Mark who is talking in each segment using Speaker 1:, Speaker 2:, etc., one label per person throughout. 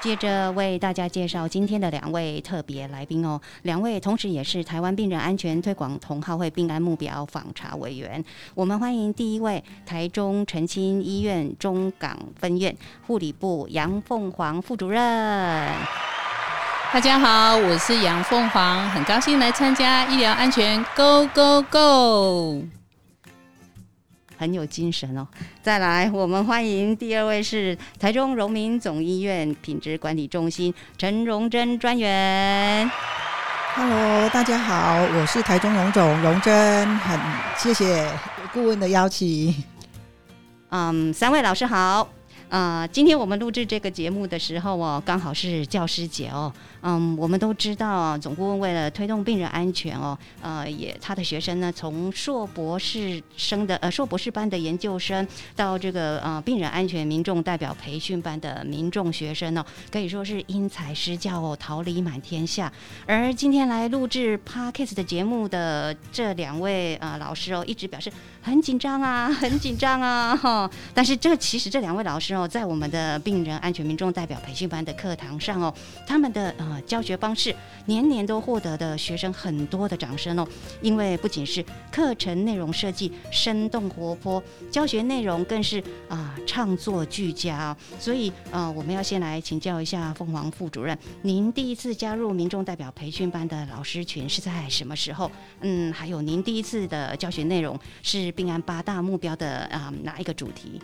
Speaker 1: 接着为大家介绍今天的两位特别来宾哦，两位同时也是台湾病人安全推广同好会病安目标访查委员。我们欢迎第一位台中澄清医院中港分院护理部杨凤凰副主任。
Speaker 2: 大家好，我是杨凤凰，很高兴来参加医疗安全 Go Go Go。
Speaker 1: 很有精神哦！再来，我们欢迎第二位是台中荣民总医院品质管理中心陈荣珍专员。
Speaker 3: Hello，大家好，我是台中荣总荣珍，很谢谢顾问的邀请。
Speaker 1: 嗯，三位老师好。呃，今天我们录制这个节目的时候哦，刚好是教师节哦。嗯，我们都知道，总顾问为了推动病人安全哦，呃，也他的学生呢，从硕博士生的呃硕博士班的研究生，到这个呃病人安全民众代表培训班的民众学生呢，可以说是因材施教哦，桃李满天下。而今天来录制 Parkes 的节目的这两位呃老师哦，一直表示很紧张啊，很紧张啊哈。但是这其实这两位老师哦，在我们的病人安全民众代表培训班的课堂上哦，他们的呃。教学方式年年都获得的学生很多的掌声哦，因为不仅是课程内容设计生动活泼，教学内容更是啊唱作俱佳，所以呃我们要先来请教一下凤凰副主任，您第一次加入民众代表培训班的老师群是在什么时候？嗯，还有您第一次的教学内容是病安八大目标的啊哪一个主题？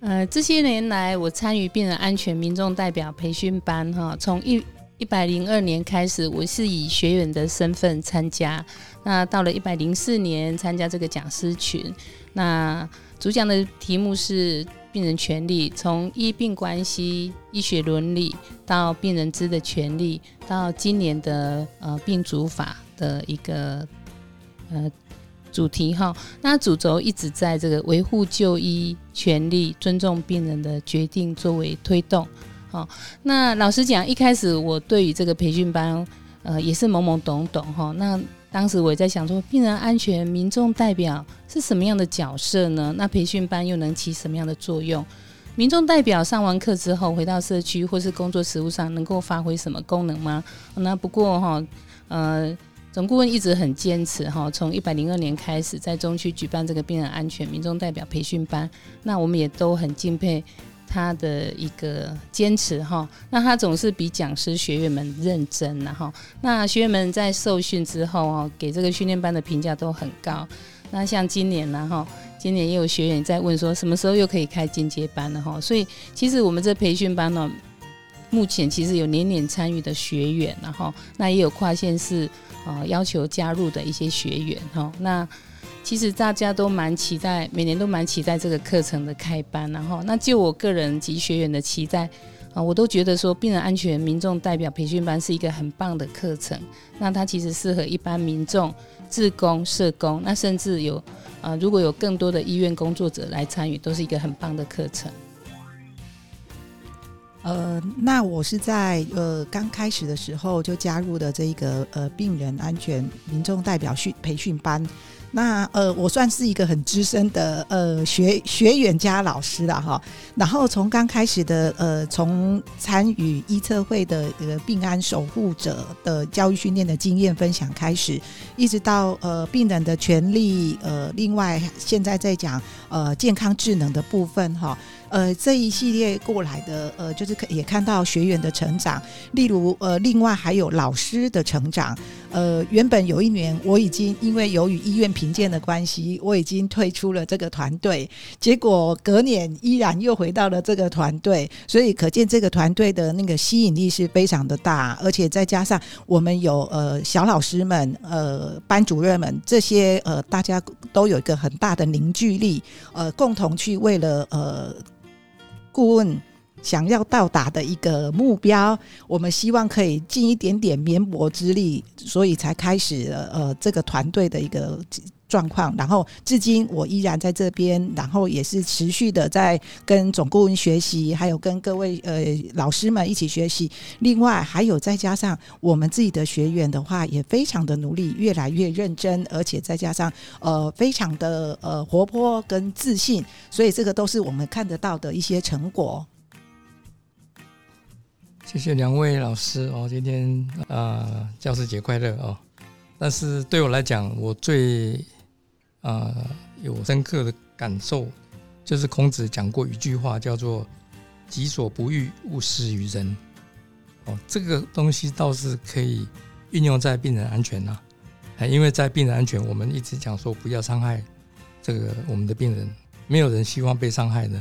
Speaker 2: 呃，这些年来，我参与病人安全民众代表培训班，哈，从一一百零二年开始，我是以学员的身份参加。那到了一百零四年，参加这个讲师群。那主讲的题目是病人权利，从医病关系、医学伦理到病人知的权利，到今年的呃病主法的一个呃。主题哈，那主轴一直在这个维护就医权利、尊重病人的决定作为推动。好，那老实讲，一开始我对于这个培训班，呃，也是懵懵懂懂哈。那当时我也在想说，病人安全民众代表是什么样的角色呢？那培训班又能起什么样的作用？民众代表上完课之后回到社区或是工作实务上，能够发挥什么功能吗？那不过哈，呃。总顾问一直很坚持哈，从一百零二年开始在中区举办这个病人安全民众代表培训班，那我们也都很敬佩他的一个坚持哈。那他总是比讲师学员们认真然后，那学员们在受训之后哦，给这个训练班的评价都很高。那像今年呢哈，今年也有学员在问说，什么时候又可以开进阶班了哈？所以其实我们这培训班呢，目前其实有年年参与的学员然后，那也有跨县市。啊，要求加入的一些学员哈，那其实大家都蛮期待，每年都蛮期待这个课程的开班，然后那就我个人及学员的期待啊，我都觉得说病人安全民众代表培训班是一个很棒的课程，那它其实适合一般民众、自工、社工，那甚至有啊，如果有更多的医院工作者来参与，都是一个很棒的课程。
Speaker 3: 呃，那我是在呃刚开始的时候就加入的这一个呃病人安全民众代表训培训班。那呃，我算是一个很资深的呃学学员加老师了哈。然后从刚开始的呃，从参与医测会的呃病安守护者的教育训练的经验分享开始，一直到呃病人的权利呃，另外现在在讲呃健康智能的部分哈。呃这一系列过来的，呃，就是可也看到学员的成长，例如，呃，另外还有老师的成长。呃，原本有一年我已经因为由于医院评鉴的关系，我已经退出了这个团队，结果隔年依然又回到了这个团队，所以可见这个团队的那个吸引力是非常的大，而且再加上我们有呃小老师们、呃班主任们这些呃大家都有一个很大的凝聚力，呃，共同去为了呃。顾问想要到达的一个目标，我们希望可以尽一点点绵薄之力，所以才开始了呃这个团队的一个。状况，然后至今我依然在这边，然后也是持续的在跟总顾问学习，还有跟各位呃老师们一起学习。另外还有再加上我们自己的学员的话，也非常的努力，越来越认真，而且再加上呃非常的呃活泼跟自信，所以这个都是我们看得到的一些成果。
Speaker 4: 谢谢两位老师哦，今天啊教师节快乐哦！但是对我来讲，我最啊，有深刻的感受，就是孔子讲过一句话，叫做“己所不欲，勿施于人”。哦，这个东西倒是可以运用在病人安全呐。哎，因为在病人安全，我们一直讲说不要伤害这个我们的病人，没有人希望被伤害的。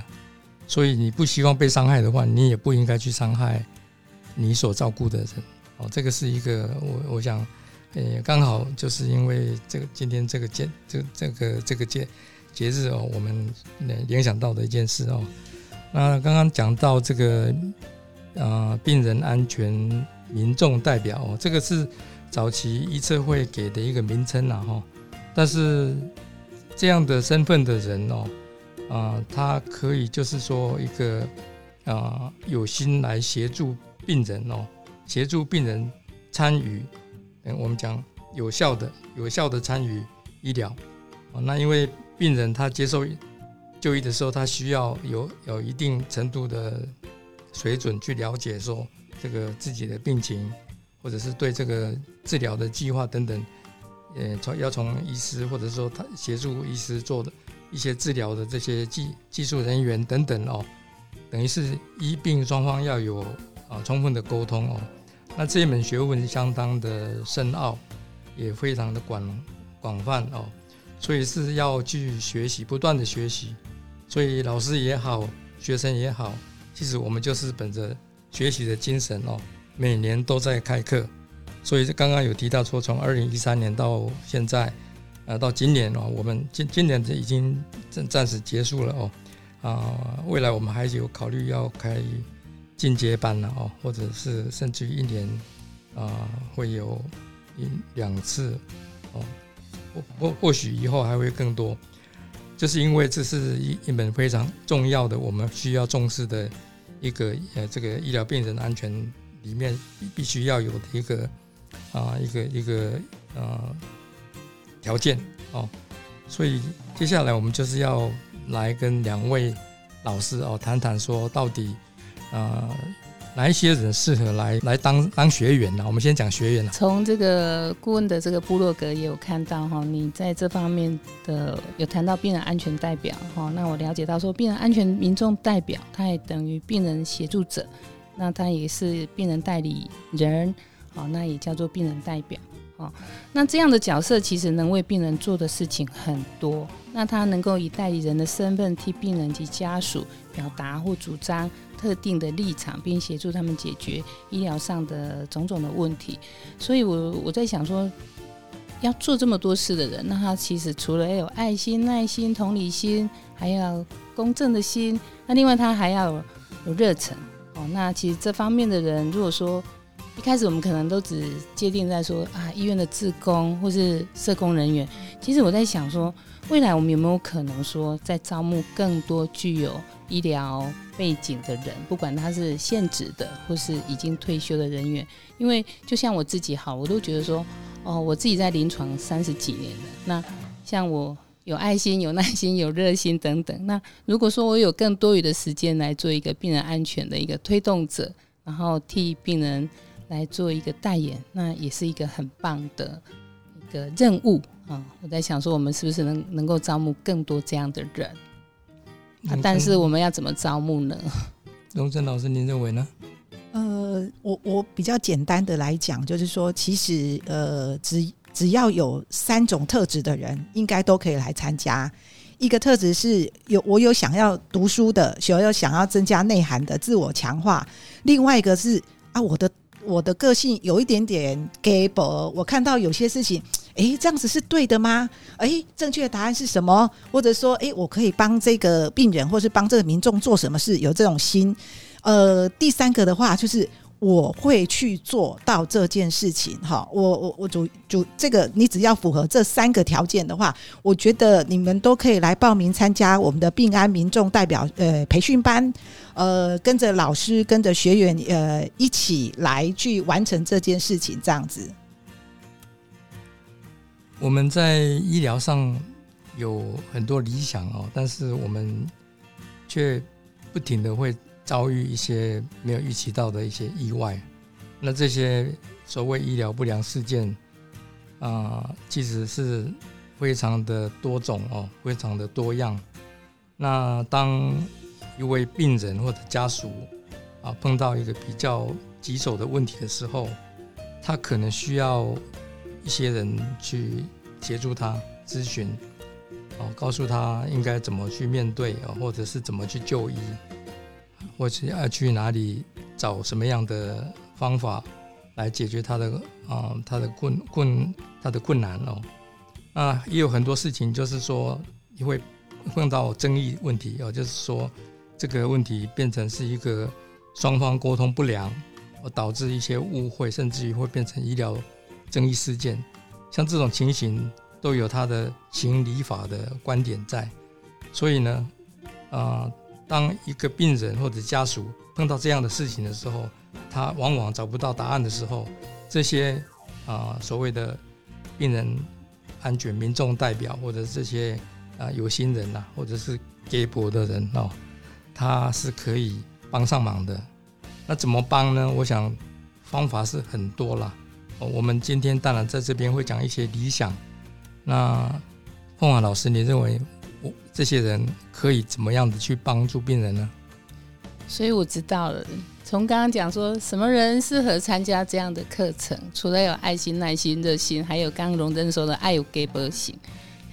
Speaker 4: 所以你不希望被伤害的话，你也不应该去伤害你所照顾的人。哦，这个是一个我我想。也刚好就是因为这个今天这个节这这个这个节节日哦，我们联想到的一件事哦。那刚刚讲到这个啊，病人安全民众代表哦，这个是早期医策会给的一个名称呐哈。但是这样的身份的人哦，啊，他可以就是说一个啊，有心来协助病人哦，协助病人参与。嗯，我们讲有效的、有效的参与医疗啊。那因为病人他接受就医的时候，他需要有有一定程度的水准去了解说这个自己的病情，或者是对这个治疗的计划等等，呃，从要从医师或者说他协助医师做的一些治疗的这些技技术人员等等哦，等于是医病双方要有啊充分的沟通哦。那这一门学问相当的深奥，也非常的广广泛哦，所以是要去学习，不断的学习。所以老师也好，学生也好，其实我们就是本着学习的精神哦，每年都在开课。所以刚刚有提到说，从二零一三年到现在，呃，到今年哦，我们今今年已经暂暂时结束了哦，啊，未来我们还有考虑要开。进阶班了哦，或者是甚至于一年啊会有一两次哦，或或或许以后还会更多，就是因为这是一一门非常重要的，我们需要重视的一个呃这个医疗病人安全里面必须要有的一个啊一个一个呃条件哦，所以接下来我们就是要来跟两位老师哦谈谈说到底。呃，哪一些人适合来来当当学员呢？我们先讲学员
Speaker 2: 从这个顾问的这个部落格也有看到哈，你在这方面的有谈到病人安全代表哈。那我了解到说，病人安全民众代表，他也等于病人协助者，那他也是病人代理人，好，那也叫做病人代表。哦，那这样的角色其实能为病人做的事情很多。那他能够以代理人的身份替病人及家属表达或主张特定的立场，并协助他们解决医疗上的种种的问题。所以，我我在想说，要做这么多事的人，那他其实除了要有爱心、耐心、同理心，还要公正的心。那另外，他还要有热忱。哦，那其实这方面的人，如果说一开始我们可能都只界定在说啊，医院的职工或是社工人员。其实我在想说，未来我们有没有可能说，在招募更多具有医疗背景的人，不管他是现职的或是已经退休的人员？因为就像我自己好，我都觉得说，哦，我自己在临床三十几年了。那像我有爱心、有耐心、有热心等等。那如果说我有更多余的时间来做一个病人安全的一个推动者，然后替病人。来做一个代言，那也是一个很棒的一个任务啊！我在想说，我们是不是能能够招募更多这样的人？啊，但是我们要怎么招募呢？
Speaker 4: 龙正老师，您认为呢？
Speaker 3: 呃，我我比较简单的来讲，就是说，其实呃，只只要有三种特质的人，应该都可以来参加。一个特质是有我有想要读书的，有有想要增加内涵的自我强化；另外一个是啊，我的我的个性有一点点 g a b l e，我看到有些事情，诶，这样子是对的吗？诶，正确的答案是什么？或者说，诶，我可以帮这个病人，或是帮这个民众做什么事？有这种心。呃，第三个的话就是。我会去做到这件事情，哈，我我我主主这个，你只要符合这三个条件的话，我觉得你们都可以来报名参加我们的病安民众代表呃培训班，呃，跟着老师跟着学员呃一起来去完成这件事情，这样子。
Speaker 4: 我们在医疗上有很多理想哦，但是我们却不停的会。遭遇一些没有预期到的一些意外，那这些所谓医疗不良事件啊，其实是非常的多种哦，非常的多样。那当一位病人或者家属啊碰到一个比较棘手的问题的时候，他可能需要一些人去协助他咨询，哦，告诉他应该怎么去面对啊，或者是怎么去就医。或者要去哪里找什么样的方法来解决他的啊他的困困他的困难哦啊也有很多事情就是说你会碰到争议问题哦就是说这个问题变成是一个双方沟通不良而导致一些误会甚至于会变成医疗争议事件像这种情形都有他的行理法的观点在所以呢啊。当一个病人或者家属碰到这样的事情的时候，他往往找不到答案的时候，这些啊所谓的病人安全民众代表或者这些啊有心人呐，或者是给博的人哦，他是可以帮上忙的。那怎么帮呢？我想方法是很多了。我们今天当然在这边会讲一些理想。那凤华老师，你认为？这些人可以怎么样的去帮助病人呢？
Speaker 2: 所以我知道了，从刚刚讲说什么人适合参加这样的课程，除了有爱心、耐心、热心，还有刚刚荣登说的爱有给波型。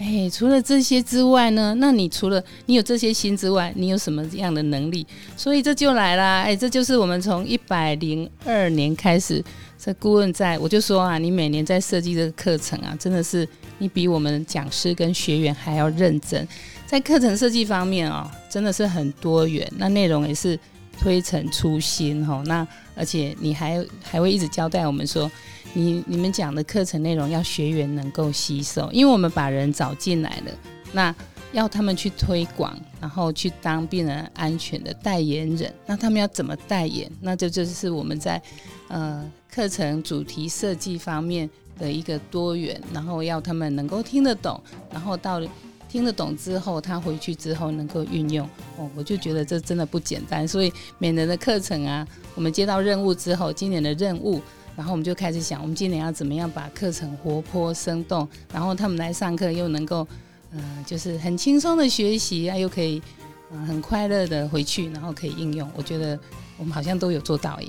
Speaker 2: 哎，除了这些之外呢？那你除了你有这些心之外，你有什么样的能力？所以这就来啦！哎，这就是我们从一百零二年开始，这顾问在我就说啊，你每年在设计这个课程啊，真的是你比我们讲师跟学员还要认真。在课程设计方面哦，真的是很多元，那内容也是推陈出新哈。那而且你还还会一直交代我们说。你你们讲的课程内容要学员能够吸收，因为我们把人找进来了，那要他们去推广，然后去当病人安全的代言人，那他们要怎么代言？那这就是我们在呃课程主题设计方面的一个多元，然后要他们能够听得懂，然后到听得懂之后，他回去之后能够运用哦，我就觉得这真的不简单。所以每年的课程啊，我们接到任务之后，今年的任务。然后我们就开始想，我们今年要怎么样把课程活泼生动，然后他们来上课又能够，呃，就是很轻松的学习啊，又可以，呃，很快乐的回去，然后可以应用。我觉得我们好像都有做到耶。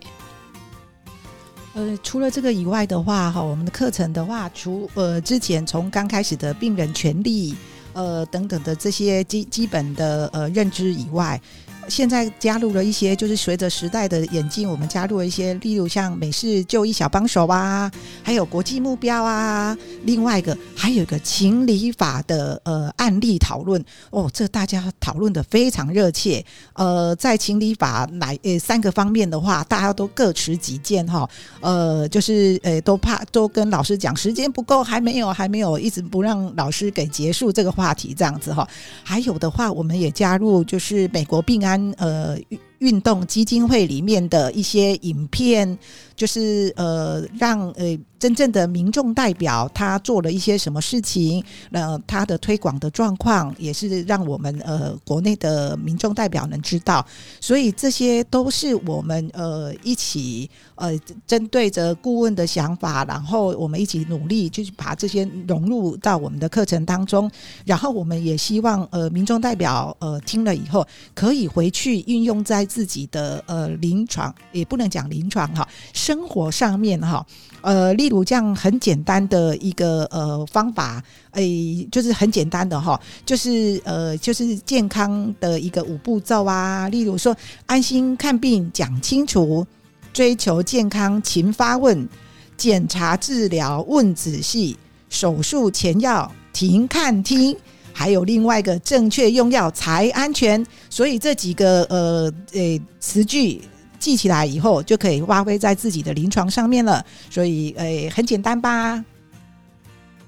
Speaker 3: 呃，除了这个以外的话，哈，我们的课程的话，除呃之前从刚开始的病人权利，呃等等的这些基基本的呃认知以外。现在加入了一些，就是随着时代的演进，我们加入了一些，例如像美式就医小帮手啊，还有国际目标啊。另外一个还有一个情理法的呃案例讨论哦，这大家讨论的非常热切。呃，在情理法哪呃三个方面的话，大家都各持己见哈。呃，就是呃都怕都跟老师讲时间不够，还没有还没有一直不让老师给结束这个话题这样子哈。还有的话，我们也加入就是美国病安。呃，运动基金会里面的一些影片，就是呃，让呃。真正的民众代表他做了一些什么事情？那他的推广的状况也是让我们呃国内的民众代表能知道，所以这些都是我们呃一起呃针对着顾问的想法，然后我们一起努力，就是把这些融入到我们的课程当中。然后我们也希望呃民众代表呃听了以后，可以回去运用在自己的呃临床，也不能讲临床哈，生活上面哈。呃，例如这样很简单的一个呃方法，诶，就是很简单的哈，就是呃，就是健康的一个五步骤啊。例如说，安心看病讲清楚，追求健康勤发问，检查治疗问仔细，手术前要停看听，还有另外一个正确用药才安全。所以这几个呃呃词句记起来以后，就可以发挥在自己的临床上面了。所以诶，很简单吧？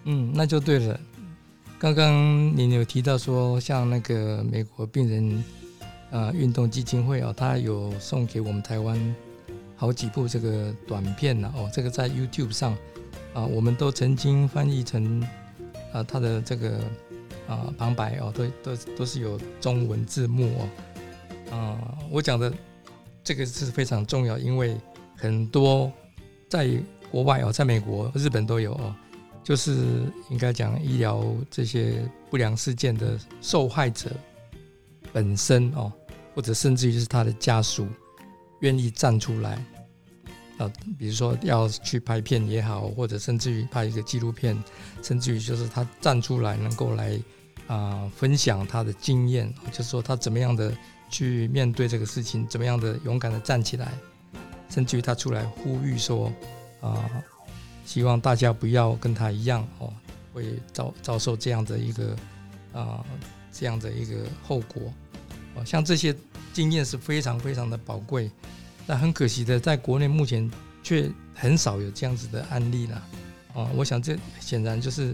Speaker 4: 嗯，那就对了。刚刚您有提到说，像那个美国病人啊运动基金会哦，他有送给我们台湾好几部这个短片呢哦，这个在 YouTube 上啊，我们都曾经翻译成啊他的这个啊旁白哦，都都都是有中文字幕哦啊，我讲的这个是非常重要，因为很多在国外哦，在美国、日本都有哦。就是应该讲医疗这些不良事件的受害者本身哦，或者甚至于是他的家属愿意站出来啊，比如说要去拍片也好，或者甚至于拍一个纪录片，甚至于就是他站出来能够来啊分享他的经验，就是说他怎么样的去面对这个事情，怎么样的勇敢的站起来，甚至于他出来呼吁说啊。希望大家不要跟他一样哦，会遭遭受这样的一个啊这样的一个后果哦。像这些经验是非常非常的宝贵，但很可惜的，在国内目前却很少有这样子的案例了啊。我想这显然就是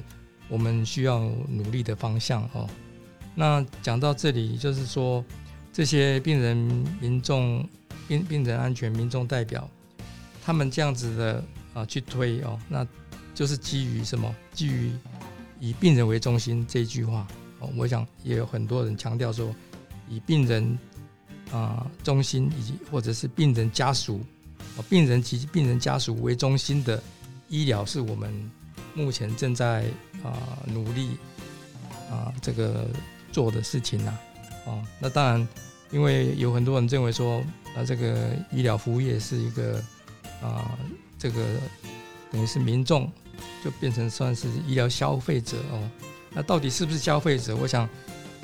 Speaker 4: 我们需要努力的方向哦。那讲到这里，就是说这些病人、民众、病病人安全、民众代表，他们这样子的。啊，去推哦，那就是基于什么？基于以病人为中心这一句话哦。我想也有很多人强调说，以病人啊中心，以及或者是病人家属、病人及病人家属为中心的医疗，是我们目前正在啊努力啊这个做的事情呐。哦，那当然，因为有很多人认为说，啊这个医疗服务业是一个啊。这个等于是民众就变成算是医疗消费者哦，那到底是不是消费者？我想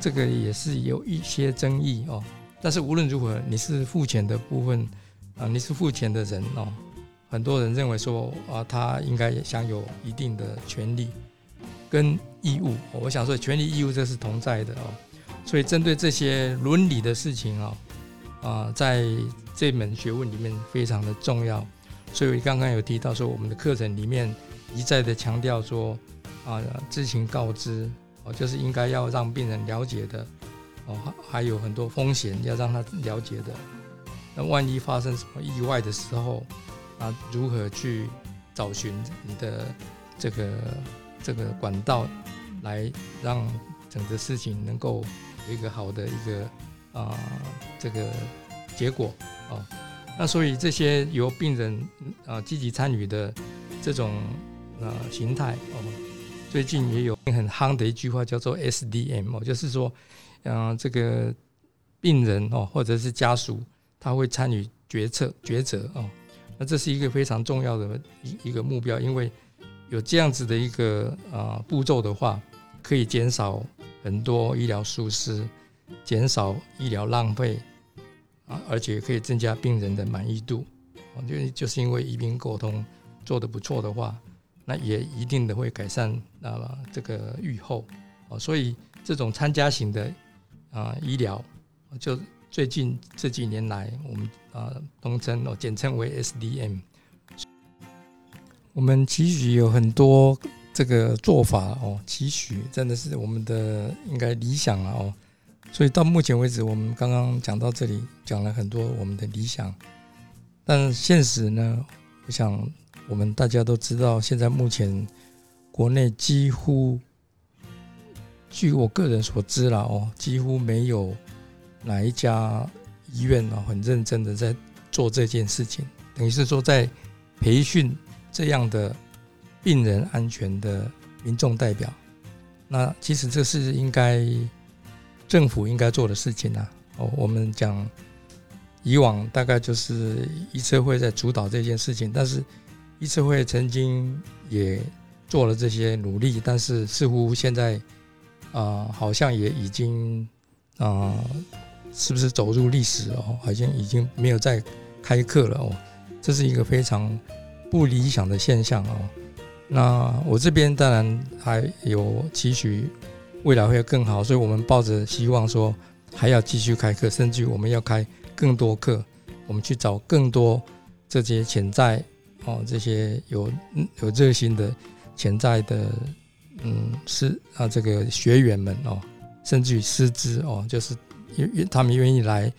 Speaker 4: 这个也是有一些争议哦。但是无论如何，你是付钱的部分啊，你是付钱的人哦。很多人认为说啊，他应该享有一定的权利跟义务。我想说，权利义务这是同在的哦。所以针对这些伦理的事情啊啊，在这门学问里面非常的重要。所以刚刚有提到说，我们的课程里面一再的强调说，啊，知情告知哦，就是应该要让病人了解的哦，还还有很多风险要让他了解的。那万一发生什么意外的时候，啊，如何去找寻你的这个这个管道，来让整个事情能够有一个好的一个啊这个结果啊。那所以这些由病人啊积极参与的这种呃形态哦，最近也有很夯的一句话叫做 SDM 哦，就是说，嗯，这个病人哦或者是家属他会参与决策抉择哦，那这是一个非常重要的一一个目标，因为有这样子的一个啊步骤的话，可以减少很多医疗疏失，减少医疗浪费。啊，而且可以增加病人的满意度，啊，就就是因为医病沟通做得不错的话，那也一定的会改善啊这个预后，啊，所以这种参加型的啊医疗，就最近这几年来，我们啊通称哦简称为 SDM，我们期许有很多这个做法哦，期许真的是我们的应该理想了哦。所以到目前为止，我们刚刚讲到这里，讲了很多我们的理想，但现实呢？我想我们大家都知道，现在目前国内几乎，据我个人所知了哦，几乎没有哪一家医院哦很认真的在做这件事情，等于是说在培训这样的病人安全的民众代表。那其实这是应该。政府应该做的事情呢？哦，我们讲以往大概就是医策会在主导这件事情，但是医策会曾经也做了这些努力，但是似乎现在啊，好像也已经啊，是不是走入历史哦？好像已经没有再开课了哦。这是一个非常不理想的现象哦。那我这边当然还有期许未来会更好，所以我们抱着希望说还要继续开课，甚至于我们要开更多课，我们去找更多这些潜在哦这些有有热心的潜在的嗯师啊这个学员们哦，甚至于师资哦，就是愿他们愿意来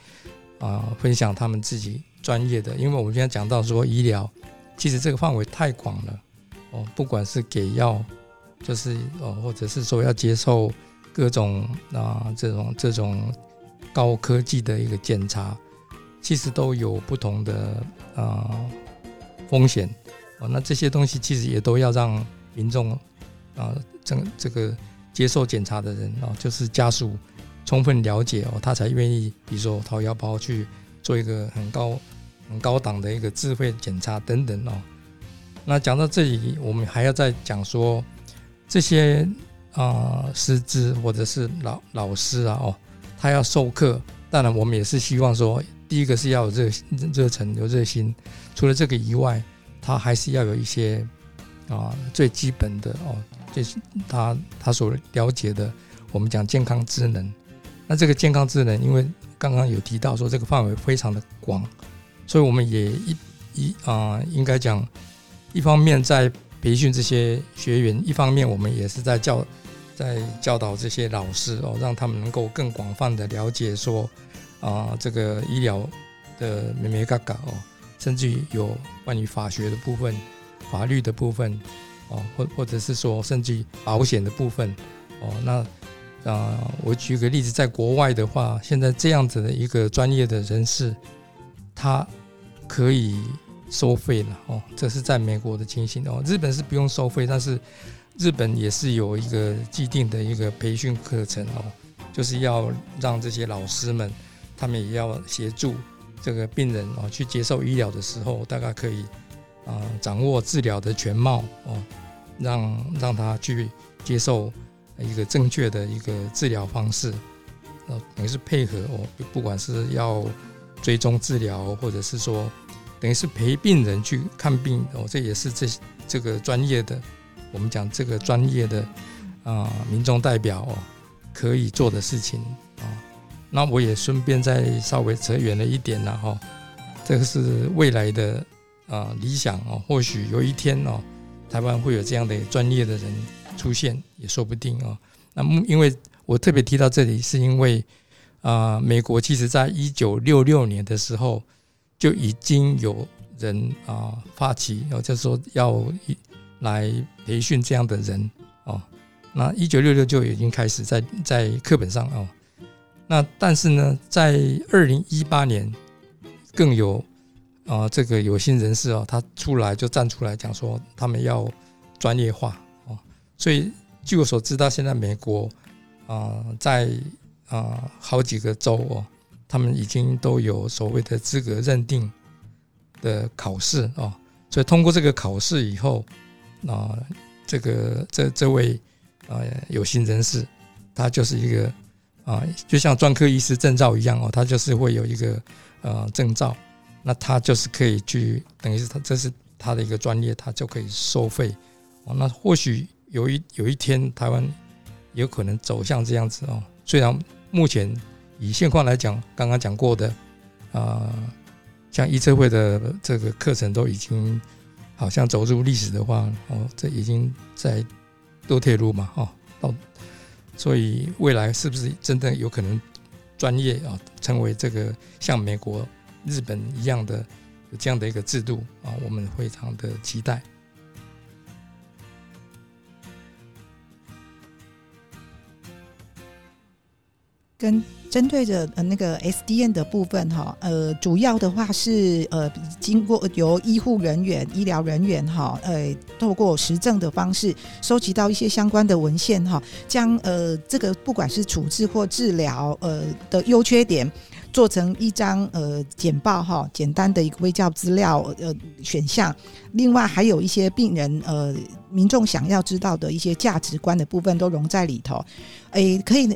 Speaker 4: 啊分享他们自己专业的，因为我们现在讲到说医疗，其实这个范围太广了。哦，不管是给药，就是哦，或者是说要接受各种啊这种这种高科技的一个检查，其实都有不同的啊风险哦。那这些东西其实也都要让民众啊，这这个接受检查的人哦，就是家属充分了解哦，他才愿意，比如说掏腰包去做一个很高很高档的一个智慧检查等等哦。那讲到这里，我们还要再讲说这些啊师资或者是老老师啊哦，他要授课，当然我们也是希望说，第一个是要有热热忱有热心，除了这个以外，他还是要有一些啊最基本的哦，就是他他所了解的，我们讲健康智能。那这个健康智能，因为刚刚有提到说这个范围非常的广，所以我们也一一啊应该讲。一方面在培训这些学员，一方面我们也是在教，在教导这些老师哦，让他们能够更广泛的了解说啊，这个医疗的咩咩嘎嘎哦，甚至于有关于法学的部分、法律的部分哦，或或者是说甚至于保险的部分哦。那啊，我举个例子，在国外的话，现在这样子的一个专业的人士，他可以。收费了哦，这是在美国的情形哦。日本是不用收费，但是日本也是有一个既定的一个培训课程哦，就是要让这些老师们，他们也要协助这个病人哦去接受医疗的时候，大概可以啊掌握治疗的全貌哦，让让他去接受一个正确的一个治疗方式，呃，等于是配合哦，不管是要追踪治疗，或者是说。等于是陪病人去看病哦，这也是这这个专业的，我们讲这个专业的啊民众代表哦可以做的事情啊。那我也顺便再稍微扯远了一点了哈，这个是未来的啊理想哦，或许有一天哦，台湾会有这样的专业的人出现也说不定哦。那么因为我特别提到这里，是因为啊，美国其实在一九六六年的时候。就已经有人啊发起，哦，就是说要来培训这样的人哦。那一九六六就已经开始在在课本上哦。那但是呢，在二零一八年更有啊这个有心人士哦，他出来就站出来讲说，他们要专业化哦。所以据我所知道，现在美国啊在啊好几个州哦。他们已经都有所谓的资格认定的考试哦，所以通过这个考试以后，啊，这个这这位啊有心人士，他就是一个啊，就像专科医师证照一样哦，他就是会有一个呃证照，那他就是可以去，等于是他这是他的一个专业，他就可以收费哦。那或许有一有一天台湾有可能走向这样子哦，虽然目前。以现况来讲，刚刚讲过的，啊，像医测会的这个课程都已经好像走入历史的话，哦，这已经在多铁路嘛，哦，到，所以未来是不是真的有可能专业啊，成为这个像美国、日本一样的有这样的一个制度啊？我们非常的期待。
Speaker 3: 跟针对着呃那个 SDN 的部分哈，呃，主要的话是呃经过由医护人员、医疗人员哈，呃，透过实证的方式收集到一些相关的文献哈，将呃这个不管是处置或治疗呃的优缺点做成一张呃简报哈，简单的一个微教资料呃选项，另外还有一些病人呃民众想要知道的一些价值观的部分都融在里头，诶，可以。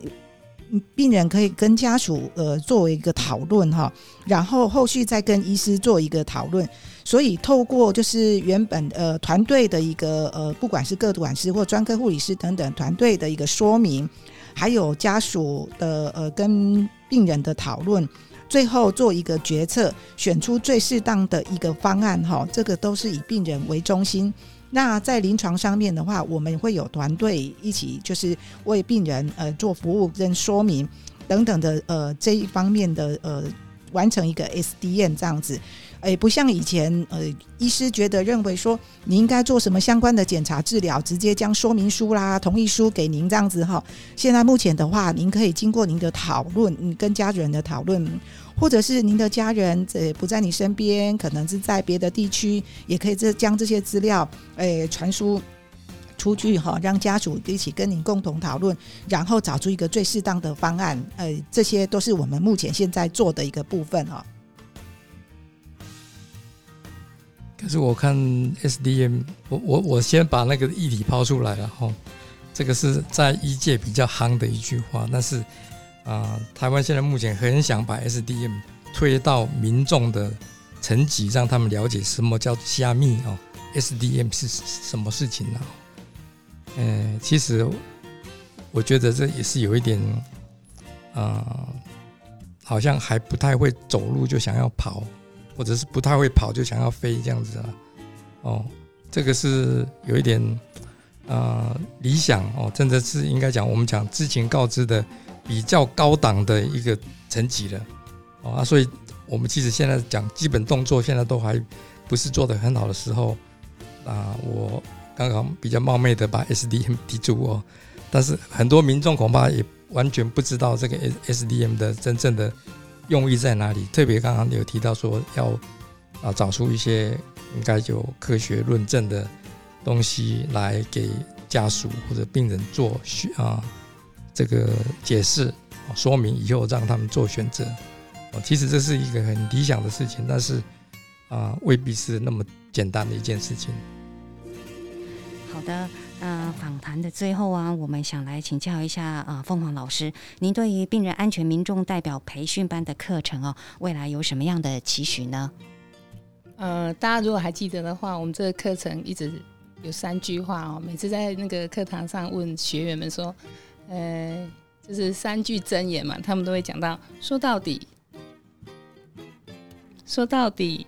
Speaker 3: 病人可以跟家属呃作为一个讨论哈，然后后续再跟医师做一个讨论。所以透过就是原本呃团队的一个呃，不管是各管师或专科护理师等等团队的一个说明，还有家属的呃跟病人的讨论，最后做一个决策，选出最适当的一个方案哈。这个都是以病人为中心。那在临床上面的话，我们会有团队一起，就是为病人呃做服务跟说明等等的呃这一方面的呃完成一个 SDN 这样子。诶，不像以前，呃，医师觉得认为说你应该做什么相关的检查治疗，直接将说明书啦、同意书给您这样子哈。现在目前的话，您可以经过您的讨论，跟家人的讨论，或者是您的家人呃不在你身边，可能是在别的地区，也可以这将这些资料诶传输出去哈，让家属一起跟您共同讨论，然后找出一个最适当的方案。呃，这些都是我们目前现在做的一个部分哈。
Speaker 4: 可是我看 SDM，我我我先把那个议题抛出来了哈，这个是在医界比较夯的一句话，但是啊，台湾现在目前很想把 SDM 推到民众的层级，让他们了解什么叫加密哦，SDM 是什么事情呢？嗯，其实我觉得这也是有一点啊，好像还不太会走路就想要跑。或者是不太会跑就想要飞这样子啊，哦，这个是有一点啊理想哦，真的是应该讲我们讲知情告知的比较高档的一个层级了啊，所以我们其实现在讲基本动作现在都还不是做的很好的时候啊，我刚刚比较冒昧的把 SDM 提出哦，但是很多民众恐怕也完全不知道这个 SDM 的真正的。用意在哪里？特别刚刚有提到说要啊找出一些应该有科学论证的东西来给家属或者病人做啊这个解释说明以后让他们做选择。哦，其实这是一个很理想的事情，但是啊未必是那么简单的一件事情。
Speaker 1: 好的。那访谈的最后啊，我们想来请教一下啊，凤凰老师，您对于病人安全民众代表培训班的课程哦，未来有什么样的期许呢？
Speaker 2: 呃，大家如果还记得的话，我们这个课程一直有三句话哦，每次在那个课堂上问学员们说，呃，就是三句真言嘛，他们都会讲到，说到底，说到底，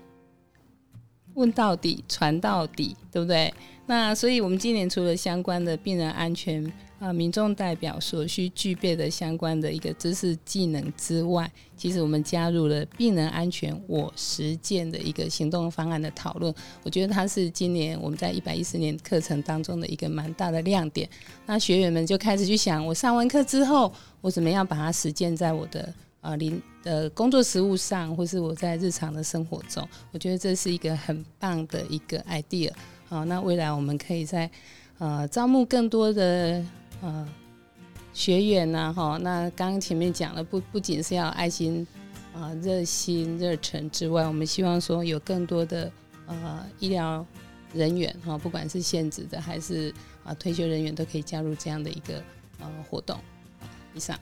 Speaker 2: 问到底，传到底，对不对？那所以，我们今年除了相关的病人安全啊，民众代表所需具备的相关的一个知识技能之外，其实我们加入了病人安全我实践的一个行动方案的讨论。我觉得它是今年我们在一百一十年课程当中的一个蛮大的亮点。那学员们就开始去想，我上完课之后，我怎么样把它实践在我的啊临呃工作实务上，或是我在日常的生活中。我觉得这是一个很棒的一个 idea。好，那未来我们可以在呃招募更多的呃学员呐，哈，那刚刚前面讲了，不不仅是要爱心啊、热心、热忱之外，我们希望说有更多的呃医疗人员哈，不管是现职的还是啊退休人员，都可以加入这样的一个呃活动。以上。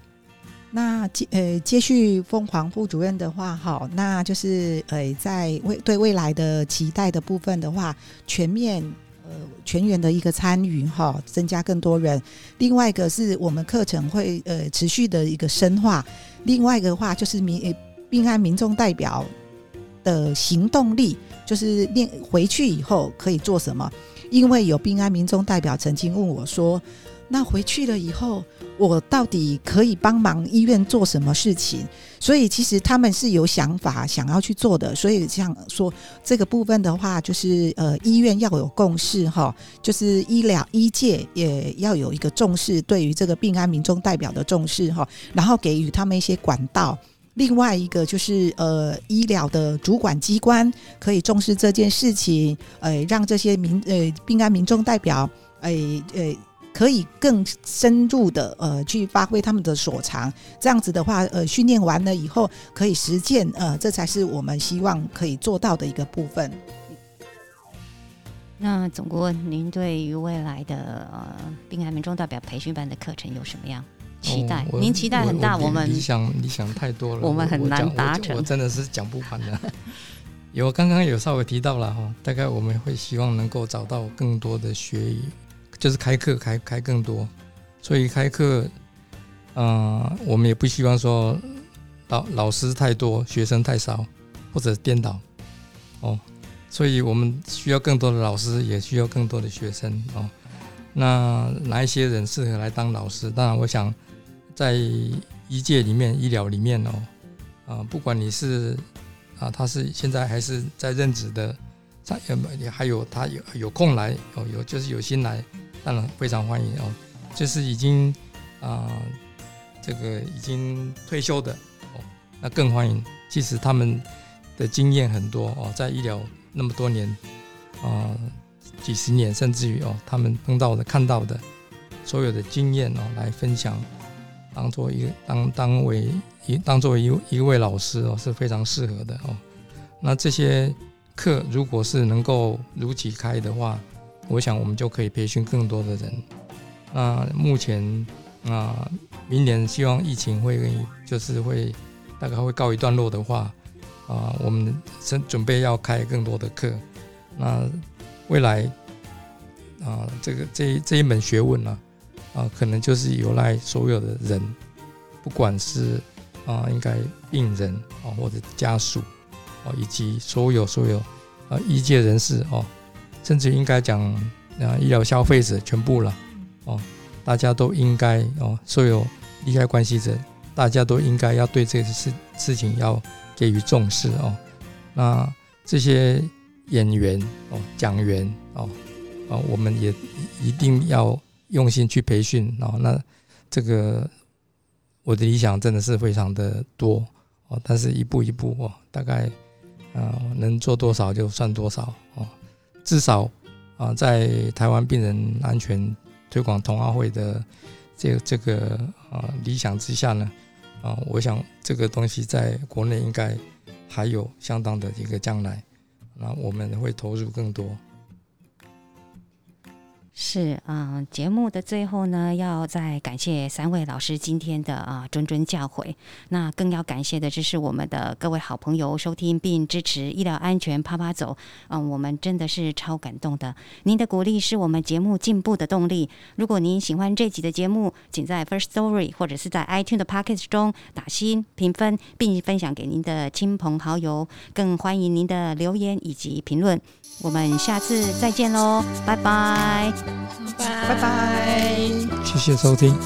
Speaker 3: 那接呃接续凤凰副主任的话，哈，那就是呃在未对未来的期待的部分的话，全面呃全员的一个参与哈，增加更多人。另外一个是我们课程会呃持续的一个深化。另外一个话就是民病案民众代表的行动力，就是练回去以后可以做什么？因为有病安民众代表曾经问我说。那回去了以后，我到底可以帮忙医院做什么事情？所以其实他们是有想法想要去做的。所以像说这个部分的话，就是呃，医院要有共识哈，就是医疗医界也要有一个重视，对于这个病安民众代表的重视哈，然后给予他们一些管道。另外一个就是呃，医疗的主管机关可以重视这件事情，呃，让这些民呃病安民众代表，呃呃。可以更深入的呃去发挥他们的所长，这样子的话，呃，训练完了以后可以实践，呃，这才是我们希望可以做到的一个部分。
Speaker 1: 那总顾问，您对于未来的呃滨海民众代表培训班的课程有什么样期待
Speaker 4: 哦，
Speaker 1: 您期待很大，
Speaker 4: 我
Speaker 1: 我们
Speaker 4: 理想理想太多了，
Speaker 1: 我们很难
Speaker 4: 讲
Speaker 1: 达成
Speaker 4: 我我真的是讲不完的。有刚刚有稍微提到了哈，大概我们会希望能够找到更多的学员，就是开课开开更多，所以开课，嗯、我们也不希望说老老师太多，学生太少，或者颠倒哦，所以我们需要更多的老师，也需要更多的学生哦。那哪一些人适合来当老师？当然，我想在医界里面、医疗里面哦，啊、不管你是啊，他是现在还是在任职的，他有也还有他有有空来哦，有就是有心来，当然非常欢迎哦。就是已经啊、这个已经退休的哦，那更欢迎。即使他们的经验很多哦，在医疗那么多年啊、几十年，甚至于哦，他们碰到的、看到的所有的经验哦，来分享，当做一个当当为一当作为一一位老师哦，是非常适合的哦。那这些课如果是能够如期开的话，我想我们就可以培训更多的人。那目前啊、明年希望疫情会就是会大概会告一段落的话，啊、我们正准备要开更多的课。那未来啊、这个这这一门学问呢、啊，可能就是有赖所有的人，不管是啊、应该病人啊或者家属哦、以及所有所有啊医界人士哦，甚至应该讲啊医疗消费者全部了哦，大家都应该哦，所有利害关系者，大家都应该要对这个事事情要给予重视哦。那这些演员哦、讲员哦。啊，我们也一定要用心去培训哦。那这个我的理想真的是非常的多哦，但是一步一步哦，大概啊、能做多少就算多少哦。至少啊、在台湾病人安全推广同奥会的这这个啊、理想之下呢，啊、我想这个东西在国内应该还有相当的一个将来，那我们会投入更多。
Speaker 1: 是啊、节目的最后呢，要再感谢三位老师今天的啊、谆谆教诲。那更要感谢的就是我们的各位好朋友收听并支持医疗安全啪啪走。嗯、我们真的是超感动的。您的鼓励是我们节目进步的动力。如果您喜欢这集的节目，请在 First Story 或者是在 iTunes 的 Pockets 中打新评分，并分享给您的亲朋好友。更欢迎您的留言以及评论。我们下次再见喽，拜拜。
Speaker 2: 拜
Speaker 3: 拜拜。
Speaker 4: 谢谢收听。